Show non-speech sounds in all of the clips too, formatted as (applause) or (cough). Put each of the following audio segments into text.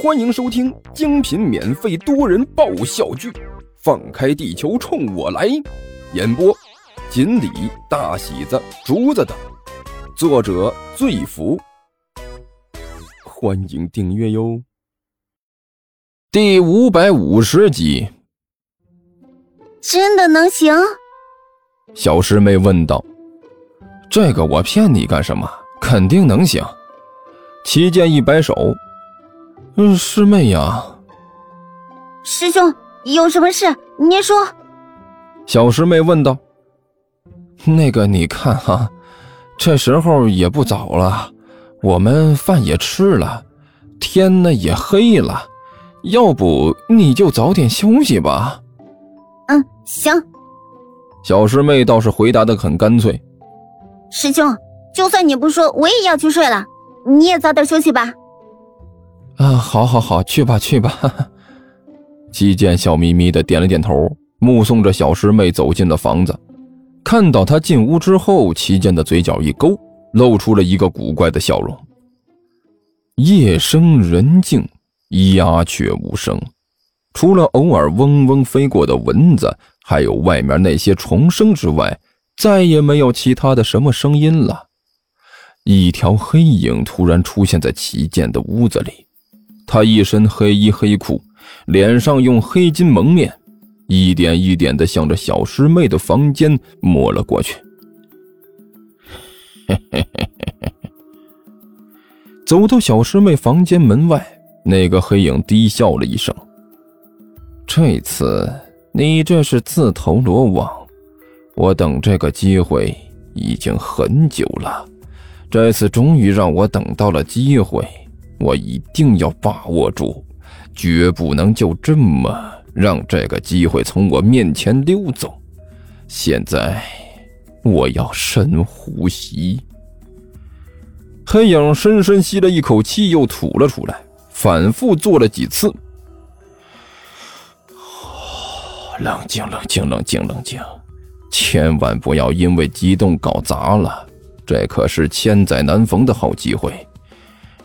欢迎收听精品免费多人爆笑剧《放开地球冲我来》，演播：锦鲤、大喜子、竹子等，作者：醉福。欢迎订阅哟。第五百五十集，真的能行？小师妹问道：“这个我骗你干什么？肯定能行。”齐剑一摆手。嗯，师妹呀，师兄有什么事？您说。小师妹问道。那个，你看哈，这时候也不早了，我们饭也吃了，天呢也黑了，要不你就早点休息吧。嗯，行。小师妹倒是回答的很干脆。师兄，就算你不说，我也要去睡了，你也早点休息吧。啊，好，好，好，去吧，去吧。姬剑笑眯眯的点了点头，目送着小师妹走进了房子。看到她进屋之后，齐剑的嘴角一勾，露出了一个古怪的笑容。夜深人静，鸦雀无声，除了偶尔嗡嗡飞过的蚊子，还有外面那些虫声之外，再也没有其他的什么声音了。一条黑影突然出现在齐剑的屋子里。他一身黑衣黑裤，脸上用黑巾蒙面，一点一点的向着小师妹的房间摸了过去。嘿嘿嘿嘿嘿走到小师妹房间门外，那个黑影低笑了一声：“这次你这是自投罗网，我等这个机会已经很久了，这次终于让我等到了机会。”我一定要把握住，绝不能就这么让这个机会从我面前溜走。现在，我要深呼吸。黑影深深吸了一口气，又吐了出来，反复做了几次。冷静，冷静，冷静，冷静，千万不要因为激动搞砸了，这可是千载难逢的好机会。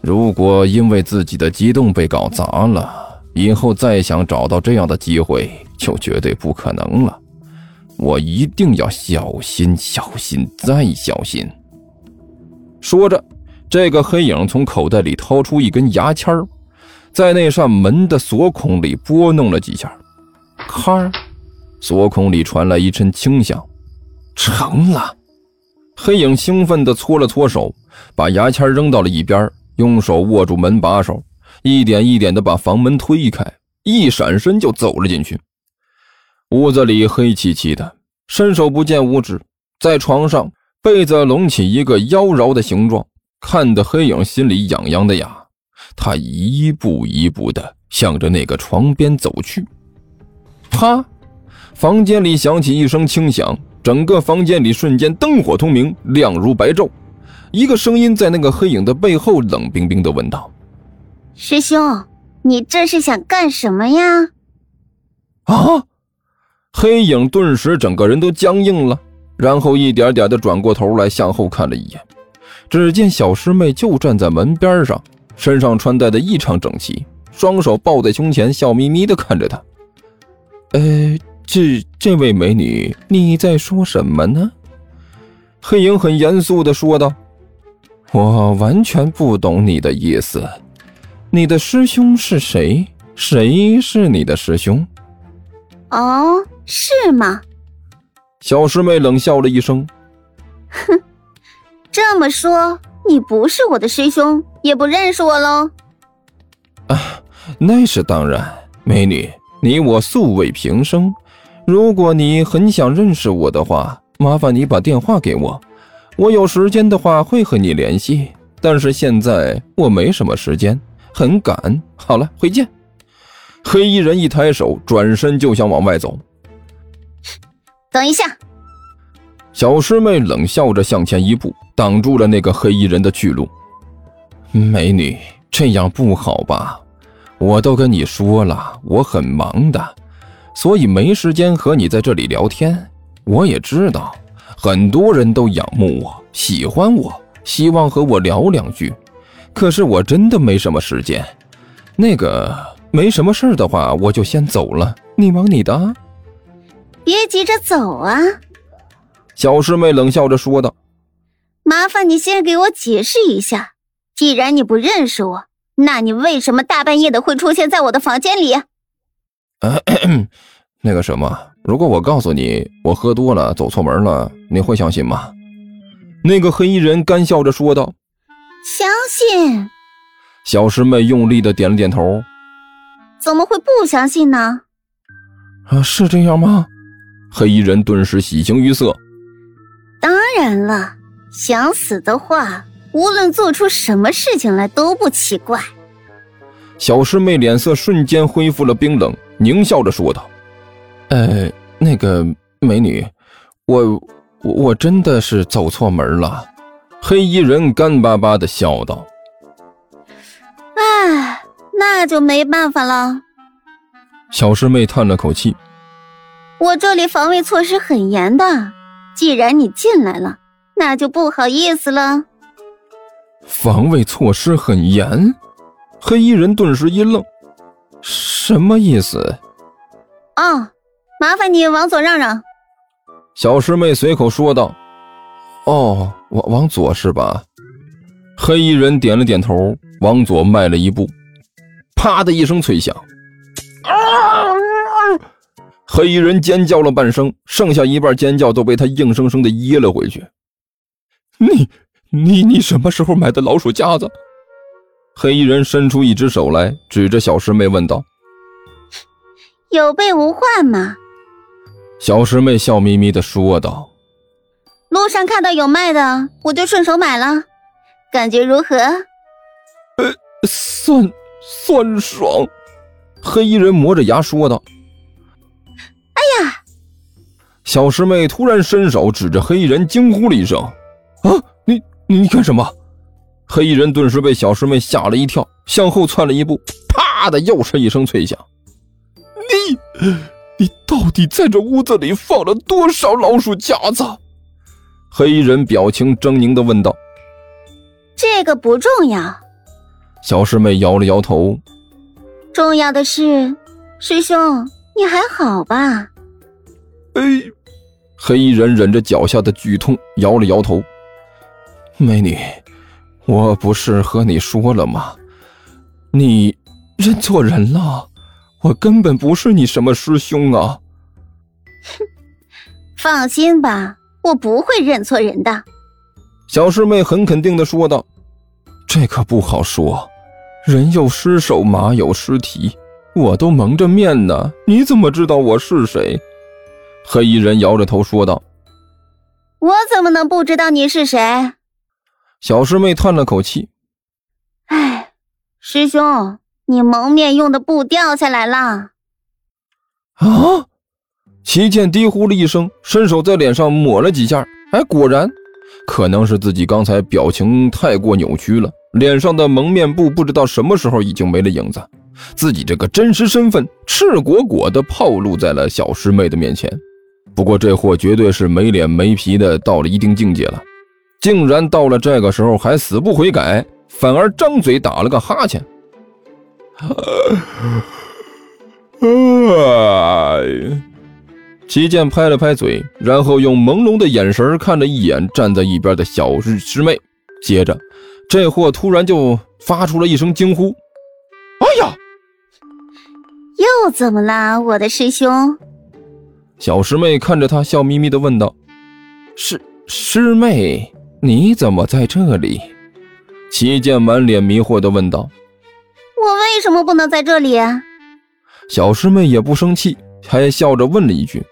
如果因为自己的激动被搞砸了，以后再想找到这样的机会就绝对不可能了。我一定要小心、小心再小心。说着，这个黑影从口袋里掏出一根牙签在那扇门的锁孔里拨弄了几下，咔，锁孔里传来一阵轻响，成了。黑影兴奋地搓了搓手，把牙签扔到了一边。用手握住门把手，一点一点的把房门推开，一闪身就走了进去。屋子里黑漆漆的，伸手不见五指。在床上，被子隆起一个妖娆的形状，看得黑影心里痒痒的呀。他一步一步的向着那个床边走去。啪！房间里响起一声轻响，整个房间里瞬间灯火通明，亮如白昼。一个声音在那个黑影的背后冷冰冰的问道：“师兄，你这是想干什么呀？”啊！黑影顿时整个人都僵硬了，然后一点点的转过头来向后看了一眼，只见小师妹就站在门边上，身上穿戴的异常整齐，双手抱在胸前，笑眯眯的看着他。呃，这这位美女，你在说什么呢？黑影很严肃的说道。我完全不懂你的意思，你的师兄是谁？谁是你的师兄？哦，是吗？小师妹冷笑了一声，哼，这么说你不是我的师兄，也不认识我喽？啊，那是当然，美女，你我素未平生，如果你很想认识我的话，麻烦你把电话给我。我有时间的话会和你联系，但是现在我没什么时间，很赶。好了，回见。黑衣人一抬手，转身就想往外走。等一下，小师妹冷笑着向前一步，挡住了那个黑衣人的去路。美女，这样不好吧？我都跟你说了，我很忙的，所以没时间和你在这里聊天。我也知道。很多人都仰慕我，喜欢我，希望和我聊两句。可是我真的没什么时间。那个没什么事儿的话，我就先走了。你忙你的。别急着走啊！小师妹冷笑着说道：“麻烦你先给我解释一下，既然你不认识我，那你为什么大半夜的会出现在我的房间里？” (clears throat) 那个什么，如果我告诉你我喝多了走错门了，你会相信吗？那个黑衣人干笑着说道：“相信。”小师妹用力的点了点头。怎么会不相信呢？啊，是这样吗？黑衣人顿时喜形于色。当然了，想死的话，无论做出什么事情来都不奇怪。小师妹脸色瞬间恢复了冰冷，狞笑着说道。呃，那个美女，我我真的是走错门了。黑衣人干巴巴的笑道：“哎，那就没办法了。”小师妹叹了口气：“我这里防卫措施很严的，既然你进来了，那就不好意思了。”防卫措施很严，黑衣人顿时一愣：“什么意思？”哦。麻烦你往左让让，小师妹随口说道：“哦，往往左是吧？”黑衣人点了点头，往左迈了一步，啪的一声脆响，啊黑衣人尖叫了半声，剩下一半尖叫都被他硬生生的噎了回去。你、你、你什么时候买的老鼠夹子？黑衣人伸出一只手来，指着小师妹问道：“有备无患嘛。”小师妹笑眯眯的说道：“路上看到有卖的，我就顺手买了，感觉如何？”“呃，酸酸爽。”黑衣人磨着牙说道。“哎呀！”小师妹突然伸手指着黑衣人，惊呼了一声：“啊，你你干什么？”黑衣人顿时被小师妹吓了一跳，向后窜了一步，啪的又是一声脆响。“你！”你到底在这屋子里放了多少老鼠夹子？黑衣人表情狰狞的问道。这个不重要。小师妹摇了摇头。重要的是，师兄，你还好吧？哎，黑衣人忍着脚下的剧痛，摇了摇头。美女，我不是和你说了吗？你认错人了。我根本不是你什么师兄啊！哼，(laughs) 放心吧，我不会认错人的。小师妹很肯定的说道：“这可不好说，人有失手，马有失蹄，我都蒙着面呢，你怎么知道我是谁？”黑衣人摇着头说道：“我怎么能不知道你是谁？”小师妹叹了口气：“哎，师兄。”你蒙面用的布掉下来了！啊！齐剑低呼了一声，伸手在脸上抹了几下。哎，果然，可能是自己刚才表情太过扭曲了，脸上的蒙面布不知道什么时候已经没了影子，自己这个真实身份赤果果的暴露在了小师妹的面前。不过这货绝对是没脸没皮的，到了一定境界了，竟然到了这个时候还死不悔改，反而张嘴打了个哈欠。齐剑拍了拍嘴，然后用朦胧的眼神看了一眼站在一边的小师师妹，接着，这货突然就发出了一声惊呼：“哎呀！又怎么啦，我的师兄？”小师妹看着他，笑眯眯的问道：“师师妹，你怎么在这里？”齐剑满脸迷惑的问道。我为什么不能在这里？小师妹也不生气，还笑着问了一句：“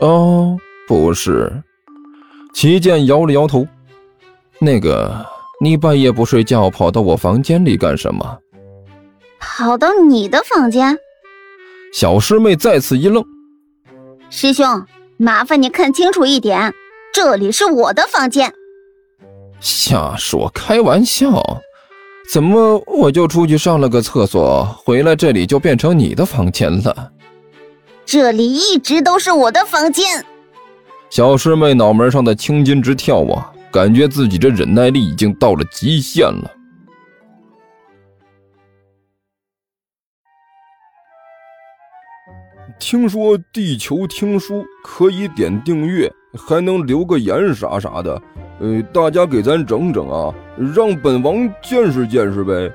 哦，不是。”齐剑摇了摇头：“那个，你半夜不睡觉，跑到我房间里干什么？”跑到你的房间？小师妹再次一愣：“师兄，麻烦你看清楚一点，这里是我的房间。”瞎说，开玩笑。怎么我就出去上了个厕所，回来这里就变成你的房间了？这里一直都是我的房间。小师妹脑门上的青筋直跳啊，感觉自己这忍耐力已经到了极限了。听说地球听书可以点订阅，还能留个言啥啥的。呃，大家给咱整整啊，让本王见识见识呗。